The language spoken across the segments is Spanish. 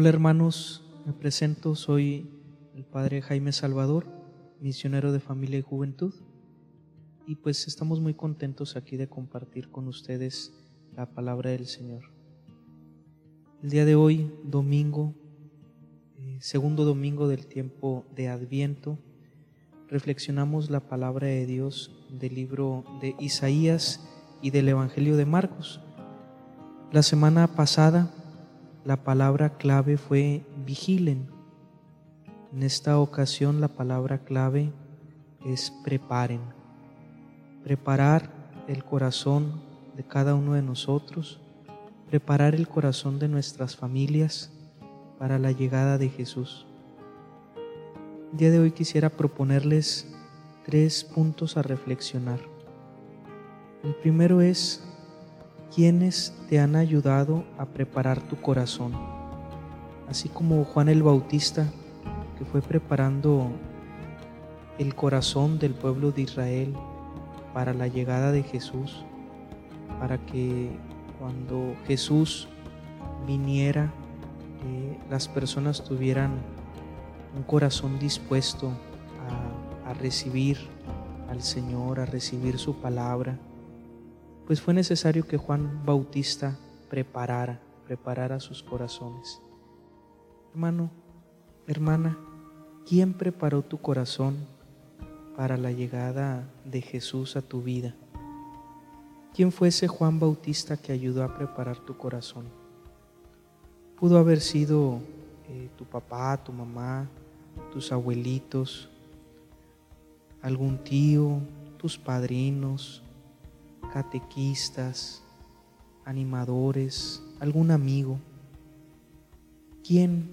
Hola hermanos, me presento, soy el Padre Jaime Salvador, misionero de familia y juventud, y pues estamos muy contentos aquí de compartir con ustedes la palabra del Señor. El día de hoy, domingo, eh, segundo domingo del tiempo de Adviento, reflexionamos la palabra de Dios del libro de Isaías y del Evangelio de Marcos. La semana pasada la palabra clave fue vigilen. En esta ocasión la palabra clave es preparen. Preparar el corazón de cada uno de nosotros, preparar el corazón de nuestras familias para la llegada de Jesús. El día de hoy quisiera proponerles tres puntos a reflexionar. El primero es ¿Quiénes te han ayudado a preparar tu corazón, así como Juan el Bautista, que fue preparando el corazón del pueblo de Israel para la llegada de Jesús, para que cuando Jesús viniera, eh, las personas tuvieran un corazón dispuesto a recibir al Señor, a recibir su palabra pues fue necesario que Juan Bautista preparara, preparara sus corazones. Hermano, hermana, ¿quién preparó tu corazón para la llegada de Jesús a tu vida? ¿Quién fue ese Juan Bautista que ayudó a preparar tu corazón? Pudo haber sido eh, tu papá, tu mamá, tus abuelitos, algún tío, tus padrinos, catequistas, animadores, algún amigo. ¿Quién,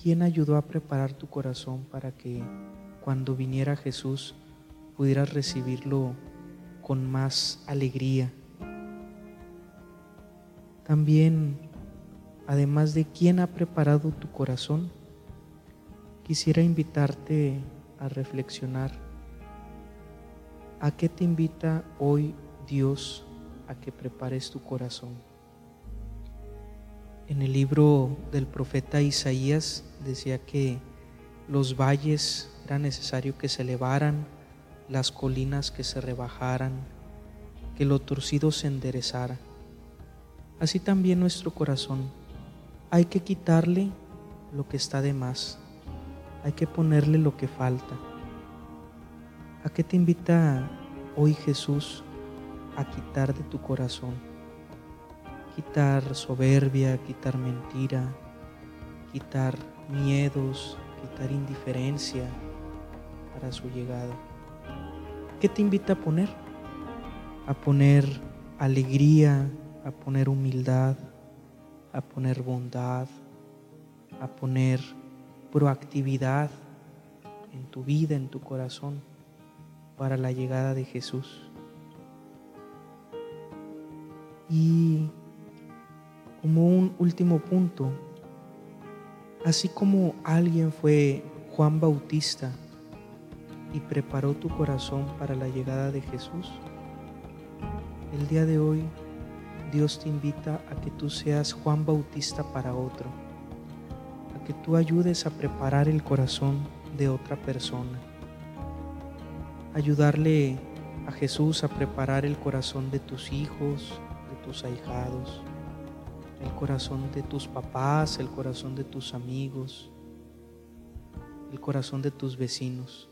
¿Quién ayudó a preparar tu corazón para que cuando viniera Jesús pudieras recibirlo con más alegría? También, además de quién ha preparado tu corazón, quisiera invitarte a reflexionar. ¿A qué te invita hoy Dios a que prepares tu corazón. En el libro del profeta Isaías decía que los valles era necesario que se elevaran, las colinas que se rebajaran, que lo torcido se enderezara. Así también nuestro corazón. Hay que quitarle lo que está de más. Hay que ponerle lo que falta. ¿A qué te invita hoy Jesús a quitar de tu corazón. Quitar soberbia, quitar mentira, quitar miedos, quitar indiferencia para su llegada. ¿Qué te invita a poner? A poner alegría, a poner humildad, a poner bondad, a poner proactividad en tu vida, en tu corazón, para la llegada de Jesús. Y como un último punto, así como alguien fue Juan Bautista y preparó tu corazón para la llegada de Jesús, el día de hoy Dios te invita a que tú seas Juan Bautista para otro, a que tú ayudes a preparar el corazón de otra persona, ayudarle a Jesús a preparar el corazón de tus hijos, tus ahijados, el corazón de tus papás, el corazón de tus amigos, el corazón de tus vecinos.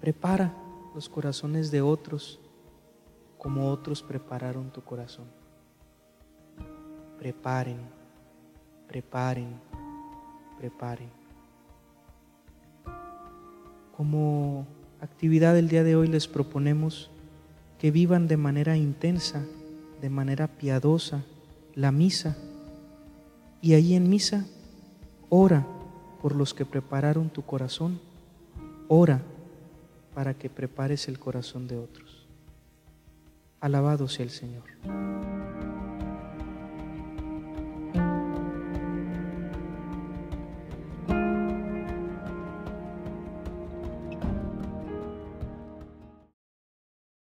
Prepara los corazones de otros como otros prepararon tu corazón. Preparen, preparen, preparen. Como actividad del día de hoy les proponemos que vivan de manera intensa de manera piadosa la misa. Y ahí en misa, ora por los que prepararon tu corazón. Ora para que prepares el corazón de otros. Alabado sea el Señor.